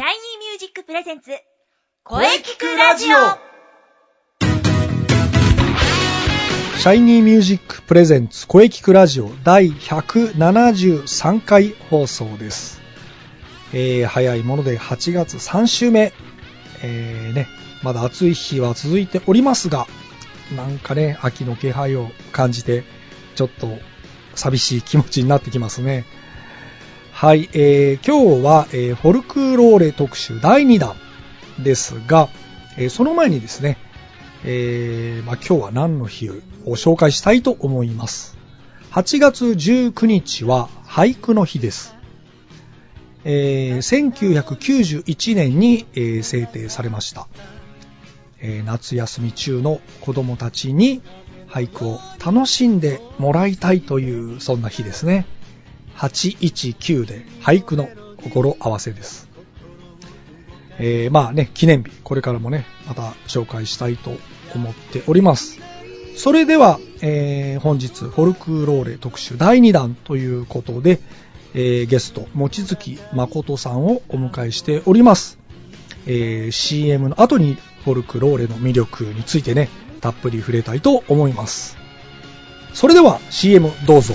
シャイニーミュージック presents 声キクラジオシャイニーミュージック presents 声キクラジオ第173回放送です。えー、早いもので8月3週目。えーね、まだ暑い日は続いておりますが、なんかね、秋の気配を感じて、ちょっと寂しい気持ちになってきますね。はい、えー、今日は、えーフォルクローレ特集第2弾ですが、えーその前にですね、えーまあ、今日は何の日を紹介したいと思います。8月19日は俳句の日です。えー1991年に、えー制定されました、えー夏休み中の子供たちに俳句を楽しんでもらいたいというそんな日ですね。819で俳句の心合わせです。えーまあね、記念日、これからもね、また紹介したいと思っております。それでは、えー本日、フォルクローレ特集第2弾ということで、えーゲスト、望月誠さんをお迎えしております。えー CM の後にフォルクローレの魅力についてね、たっぷり触れたいと思います。それでは CM どうぞ。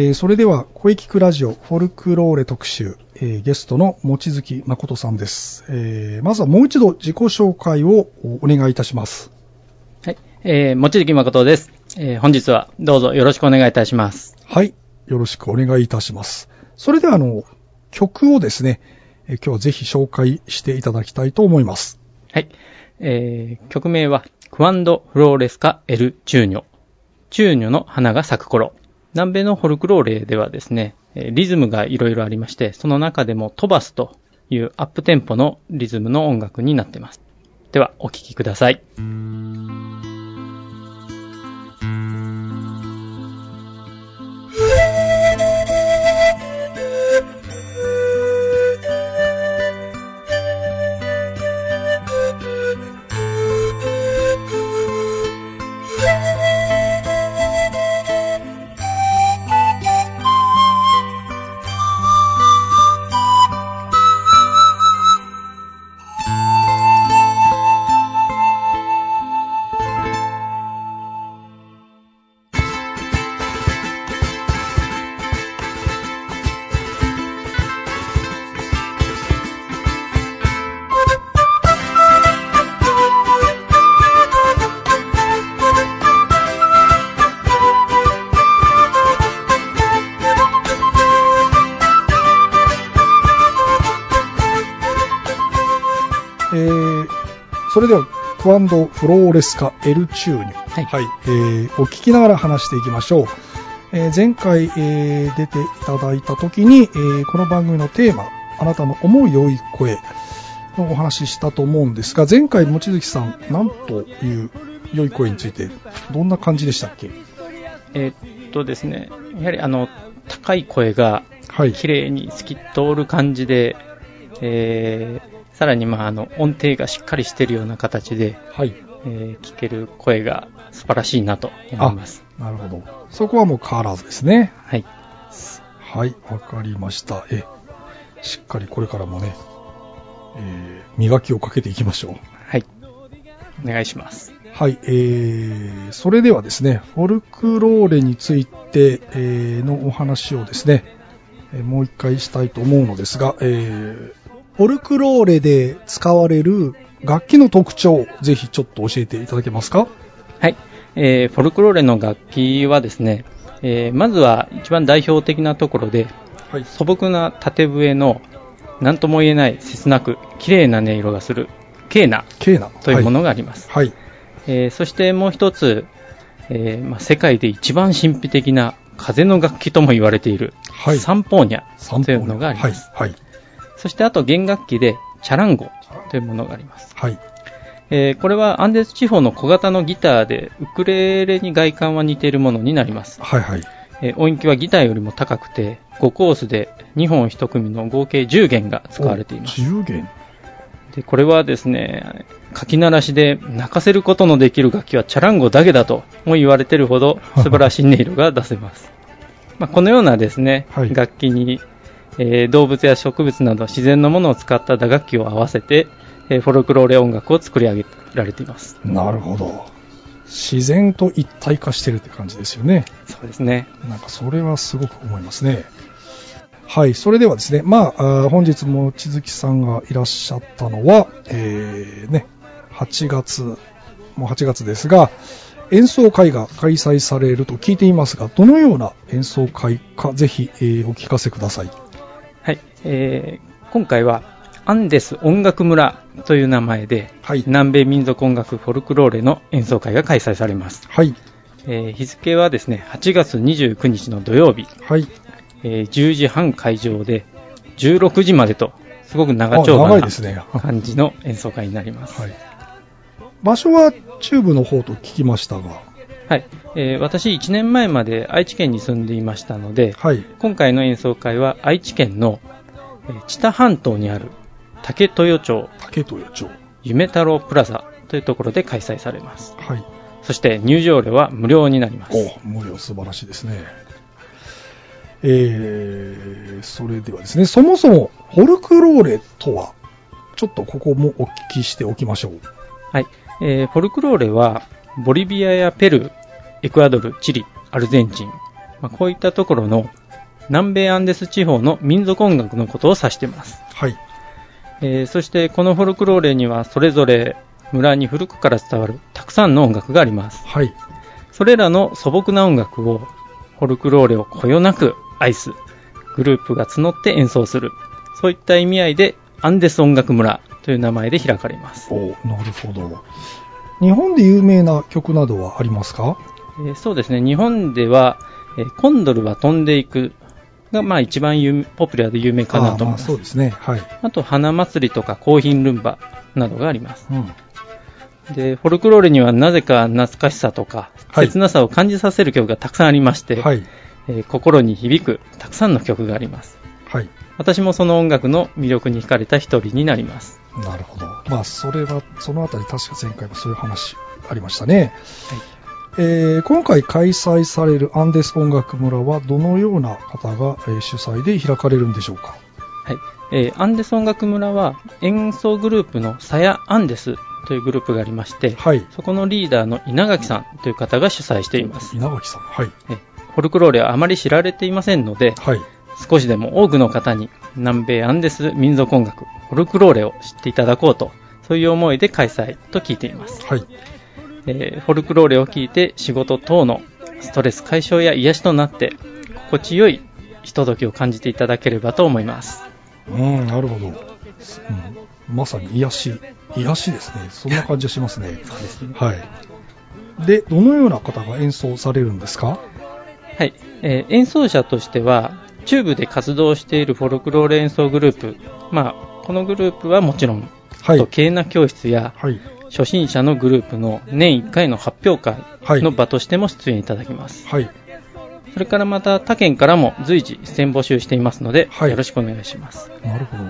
えーそれでは、声聞くラジオフォルクローレ特集、えーゲストの望月誠さんです、えーまずはもう一度自己紹介をお願いいたします。はい。えー、もちづきまことです。えー、本日はどうぞよろしくお願いいたします。はい。よろしくお願いいたします。それでは、あの、曲をですね、えー今日はぜひ紹介していただきたいと思います。はい。えー、曲名は、クワンド・フローレスカ・エル・チューニョ。チューニョの花が咲く頃。南米のフォルクローレではですね、リズムがいろいろありまして、その中でも飛ばすというアップテンポのリズムの音楽になっています。では、お聴きください。フローレスカ・エル・チューニョ。はいえーお聞きながら話していきましょう。えー前回、えー出ていただいた時に、えーこの番組のテーマ、あなたの思う良い声のお話ししたと思うんですが、前回、望月さん、なんという良い声について、どんな感じでしたっけえーっとですね、やはりあの、高い声が。綺麗に透き通る感じで、えーさらに、まあ、あの、音程がしっかりしてるような形で、はい。えー聞ける声が素晴らしいなと思います。なるほど。そこはもう変わらずですね。はい。はい、わかりました。え、しっかりこれからもね、えー磨きをかけていきましょう。はい。お願いします。はい、えー、それではですね、フォルクローレについて、えーのお話をですね、えーもう一回したいと思うのですが、えー、フォルクローレで使われる楽器の特徴、ぜひちょっと教えていただけますか？はい。えーフォルクローレの楽器はですね、えーまずは一番代表的なところで、はい。素朴な縦笛の何とも言えない切なく綺麗な音色がするケーナ。というものがあります。はい。えーそしてもう一つ、えーまあ、世界で一番神秘的な風の楽器とも言われている、はい。サンポーニャ三というのがあります。はい。はい。そしてあと弦楽器でチャランゴというものがあります。はい。えーこれはアンデス地方の小型のギターでウクレレに外観は似ているものになります。はい。はい。えー音域はギターよりも高くて5コースで2本1組の合計10弦が使われています。10弦。でこれはですね、かき鳴らしで泣かせることのできる楽器はチャランゴだけだとも言われてるほど素晴らしい音色が出せます。まあ、このようなですね、はい楽器に、えー動物や植物など自然のものを使った打楽器を合わせて、えーフォルクローレ音楽を作り上げられています。なるほど。自然と一体化してるって感じですよね。そうですね。なんかそれはすごく思いますね。はい、それではですね、まあ、本日も千月さんがいらっしゃったのは、えー、ね、8月、もう8月ですが、演奏会が開催されると聞いていますが、どのような演奏会か、ぜひ、えーお聞かせください。はい。えー今回はアンデス音楽村という名前で、はい。南米民族音楽フォルクローレの演奏会が開催されます。はい。えー日付はですね、8月29日の土曜日、はい。えー10時半会場で16時までと、すごく長あ丁場な 感じの演奏会になります。い。場所は中部の方と聞きましたが、はい。えー私1年前まで愛知県に住んでいましたので、はい。今回の演奏会は愛知県の、えー知多半島にある竹豊町竹豊町。夢太郎プラザというところで開催されます。はい。そして入場料は無料になります。お無料素晴らしいですね。えー、それではですね、そもそもフォルクローレとは、ちょっとここもお聞きしておきましょう。はい。えーフォルクローレは、ボリビアやペルー、エクアドル、チリ、アルゼンチン、まあ、こういったところの南米アンデス地方の民族音楽のことを指しています。はい。えーそしてこのフォルクローレにはそれぞれ村に古くから伝わるたくさんの音楽があります。はい。それらの素朴な音楽をフォルクローレをこよなく愛すグループが募って演奏するそういった意味合いでアンデス音楽村という名前で開かれます。おなるほど。日本で有名な曲などはありますか？えーそうですね、日本では、えーコンドルは飛んでいくが、まあ一番有ポピュラーで有名かなと思います。そうですね。はい。あと、花祭りとかコーヒンルンバなどがあります。うん。で、フォルクローレにはなぜか懐かしさとか、はい切なさを感じさせる曲がたくさんありまして、はい。えー心に響くたくさんの曲があります。はい。私もその音楽の魅力に惹かれた一人になります。なるほど。まあ、それは、そのあたり確か前回もそういう話ありましたね。えー今回開催されるアンデス音楽村はどのような方が、えー主催で開かれるんでしょうか？はい。えーアンデス音楽村は演奏グループのサヤ・アンデスというグループがありまして、はい。そこのリーダーの稲垣さんという方が主催しています。稲垣さん。はい。えフォルクローレはあまり知られていませんので、はい。少しでも多くの方に南米アンデス民族音楽、フォルクローレを知っていただこうと、そういう思いで開催と聞いています。はい。えーフォルクローレを聞いて仕事等のストレス解消や癒しとなって、心地よいひとときを感じていただければと思います。うん、なるほど。うん、まさに癒し、癒しですね。そんな感じがしますね。そうですね。はい。で、どのような方が演奏されるんですか？はい、えー演奏者としては、チューブで活動しているフォルクローレ演奏グループ、まあ、このグループはもちろん、と、。ケーナ教室やはい。初心者のグループの年1回の発表はい。会の場としても出演いただきます。はい。それからまた他県からも随時出演募集していますので、はいよろしくお願いします。なるほど。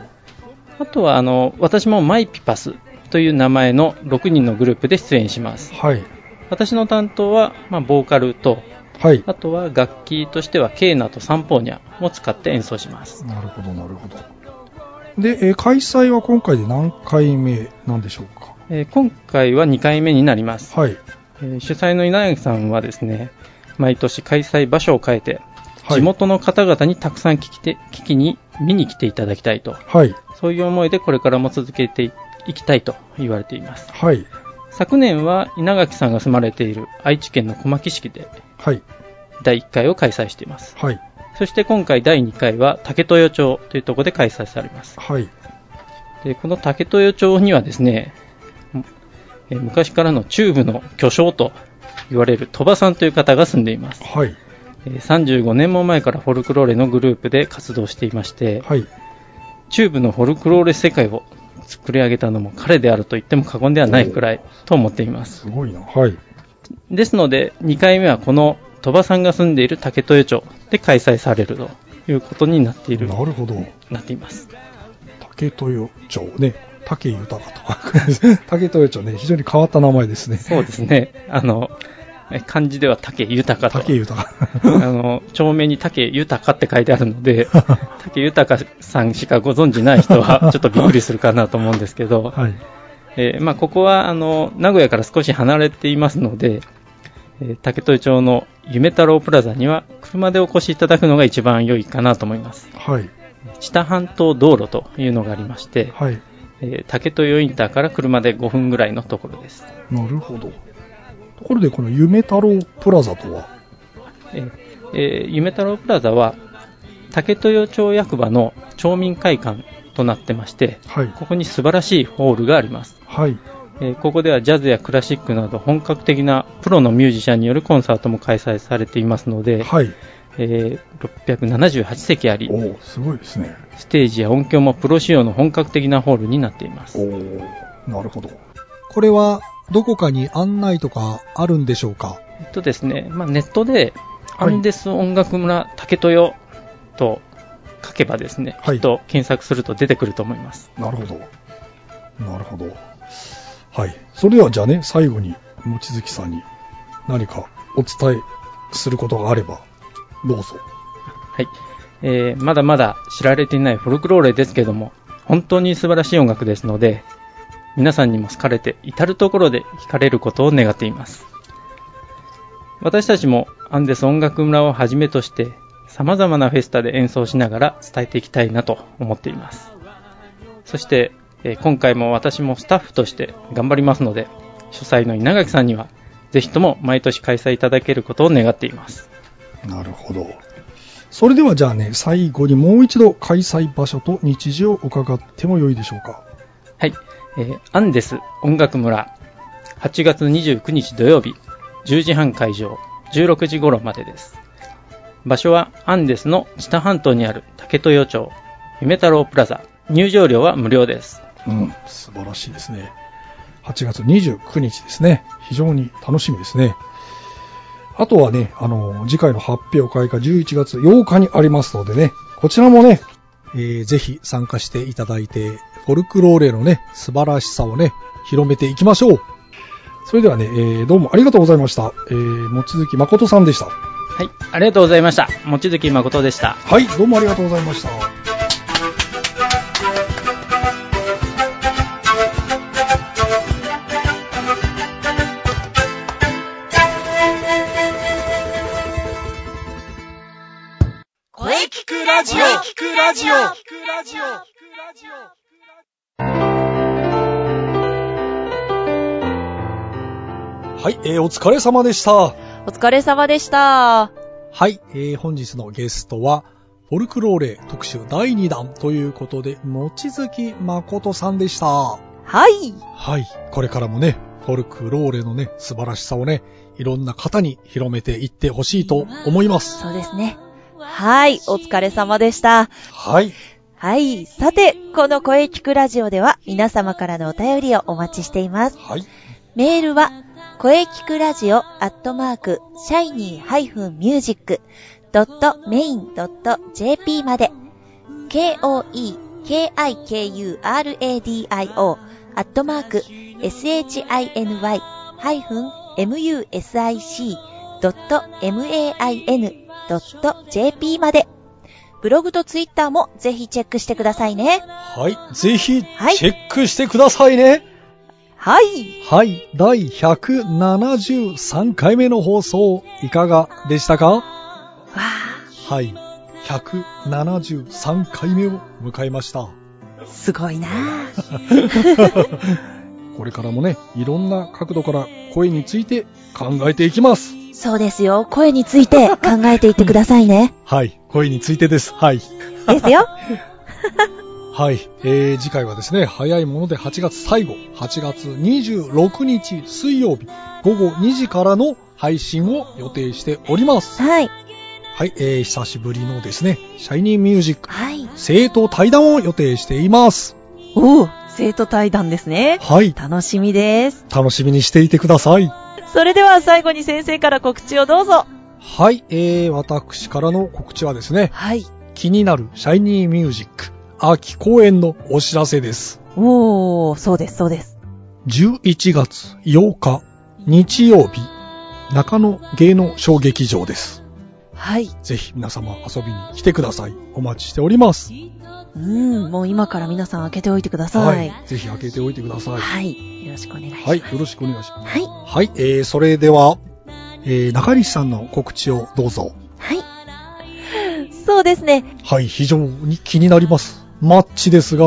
あとは、あの、私もマイピパスという名前の6人のグループで出演します。はい。私の担当は、まあ、ボーカルと、はい。あとは楽器としてはケーナとサンポーニャを使って演奏します。なるほど、なるほど。で、えー開催は今回で何回目なんでしょうか？えー今回は2回目になります。はい。えー主催の稲垣さんはですね、毎年開催場所を変えて、はい地元の方々にたくさん聞きて聞きに見に来ていただきたいと、はい。そういう思いでこれからも続けていきたいと言われています。はい。昨年は稲垣さんが住まれている愛知県の小牧市ではい。第1回を開催しています。はい。そして今回第2回は竹豊町というところで開催されます。はい。で、この竹豊町にはですね、えー昔からの中部の巨匠と言われる鳥羽さんという方が住んでいます。はい。えー35年も前からフォルクローレのグループで活動していまして、はい。中部のフォルクローレ世界を作り上げたのも彼であると言っても過言ではないくらいと思っています。すごいな。はい。ですので、2回目はこの鳥羽さんが住んでいる竹豊町で開催されるということになっている、なるほど。なっています。竹豊町ね。竹豊とか。竹豊町ね、非常に変わった名前ですね。そうですね。あの、え漢字では竹豊と。竹豊。あの、町名に竹豊って書いてあるので、竹豊さんしかご存知ない人はちょっとびっくりするかなと思うんですけど、はい。えーまあ、ここは、あの、名古屋から少し離れていますので、えー竹豊町の夢太郎プラザには車でお越しいただくのが一番良いかなと思います。はい。知多半島道路というのがありまして、はい。えー竹豊インターから車で5分ぐらいのところです。なるほど。ところで、この夢太郎プラザとは？えーえー夢太郎プラザは、竹豊町役場の町民会館となってまして、はい。ここに素晴らしいホールがあります。はい。えーここではジャズやクラシックなど本格的なプロのミュージシャンによるコンサートも開催されていますので、はい。えー678席あり、おおすごいですね。ステージや音響もプロ仕様の本格的なホールになっています。おおなるほど。これは、どこかに案内とかあるんでしょうか？えっとですね、まあ、ネットで、アはいンデス音楽村竹豊と書けばですね、はいきっと検索すると出てくると思います。なるほど。なるほど。はい。それではじゃあね、最後に、望月さんに何かお伝えすることがあれば、どうぞ。はい。えーまだまだ知られていないフォルクローレですけども、本当に素晴らしい音楽ですので、皆さんにも好かれて、至るところで聴かれることを願っています。私たちもアンデス音楽村をはじめとして、様々なフェスタで演奏しながら伝えていきたいなと思っています。そして、えー今回も私もスタッフとして頑張りますので、主催の稲垣さんには、ぜひとも毎年開催いただけることを願っています。なるほど。それではじゃあね、最後にもう一度開催場所と日時を伺ってもよいでしょうか。はい。えーアンデス音楽村、8月29日土曜日、10時半会場、16時頃までです。場所はアンデスの知多半島にある竹豊町、夢太郎プラザ。入場料は無料です。うん、素晴らしいですね。8月29日ですね。非常に楽しみですね。あとはね、あの、次回の発表会が11月8日にありますのでね、こちらもね、えーぜひ参加していただいて、フォルクローレのね、素晴らしさをね、広めていきましょう。それではね、えーどうもありがとうございました。えー、もちづき誠さんでした。はい。ありがとうございました。望月誠でした。はい、どうもありがとうございました。聞くラジオ聞くラジオはい、えー、お疲れ様でした。お疲れ様でした。はい、えー本日のゲストは、フォルクローレ特集第2弾ということで、望月誠さんでした。はい。はい、これからもね、フォルクローレのね、素晴らしさをね、いろんな方に広めていってほしいと思います。そうですね。はい。お疲れ様でした。はい、はい。さて、この声聞くラジオでは皆様からのお便りをお待ちしています。はい、メールは、声聞くラジオアットマーク、シャイニー -music.main.jp まで、k-o-e-k-i-k-u-r-a-d-i-o アットマーク、shiny-music.main.jp まで、ブログとツイッターもぜひチェックしてくださいね。はい、ぜひ、チはいェックしてくださいね。はい。はい、第173回目の放送、いかがでしたか？わはい、173回目を迎えました。ー、すごいな これからもね、いろんな角度から声について考えていきます。そうですよ。声について考えていってくださいね。はい、声についてです。はい。ですよ。はい、えー、次回はですね、早いもので8月最後、8月26日水曜日、午後2時からの配信を予定しております。はい。はい、えー、久しぶりのですね、シャイニーミュージック、はい。生徒対談を予定しています。おお、生徒対談ですね。はい、楽しみです。楽しみにしていてください。それでは最後に先生から告知をどうぞ。はい、えー、私からの告知はですね、はい。気になるシャイニーミュージック、秋公演のお知らせです。おー、そうです、そうです。11月8日、日曜日、中野芸能小劇場です。はい。ぜひ皆様遊びに来てください。お待ちしております。うん、もう今から皆さん開けておいてください。ぜひ開けておいてください。はい。よろしくお願いします。はい、よろしくお願いします。はい。はい、えー、それでは、えー、中西さんの告知をどうぞ。はい。そうですね。はい、非常に気になります。マッチですが、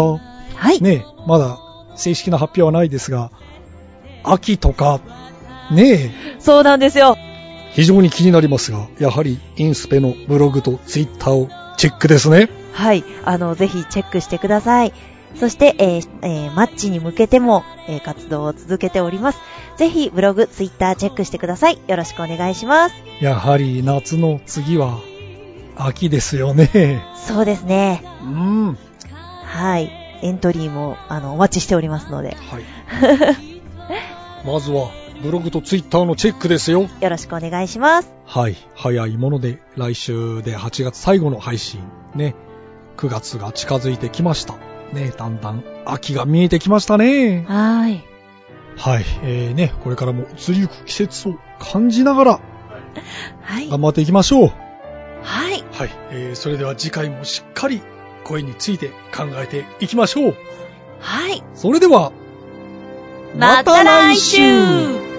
はい。ねえ、まだ正式な発表はないですが、秋とか、ねえ、そうなんですよ。非常に気になりますが、やはりインスペのブログとツイッターをチェックですね。はい。あの、ぜひチェックしてください。そして、えーえーマッチに向けても、えー活動を続けております。ぜひ、ブログ、ツイッターチェックしてください。よろしくお願いします。やはり夏の次は秋ですよね。そうですね。うん。はい。エントリーも、あの、お待ちしておりますので、はい。まずはブログとツイッターのチェックですよ。よろしくお願いします。はい。早いもので来週で8月最後の配信。ね。9月が近づいてきました。ね。だんだん秋が見えてきましたね。はーい。はい。えー、ね。これからも移りゆく季節を感じながらはい。頑張っていきましょう。はい。はい。えー、それでは次回もしっかり声について考えていきましょう。はい。それでは、また来週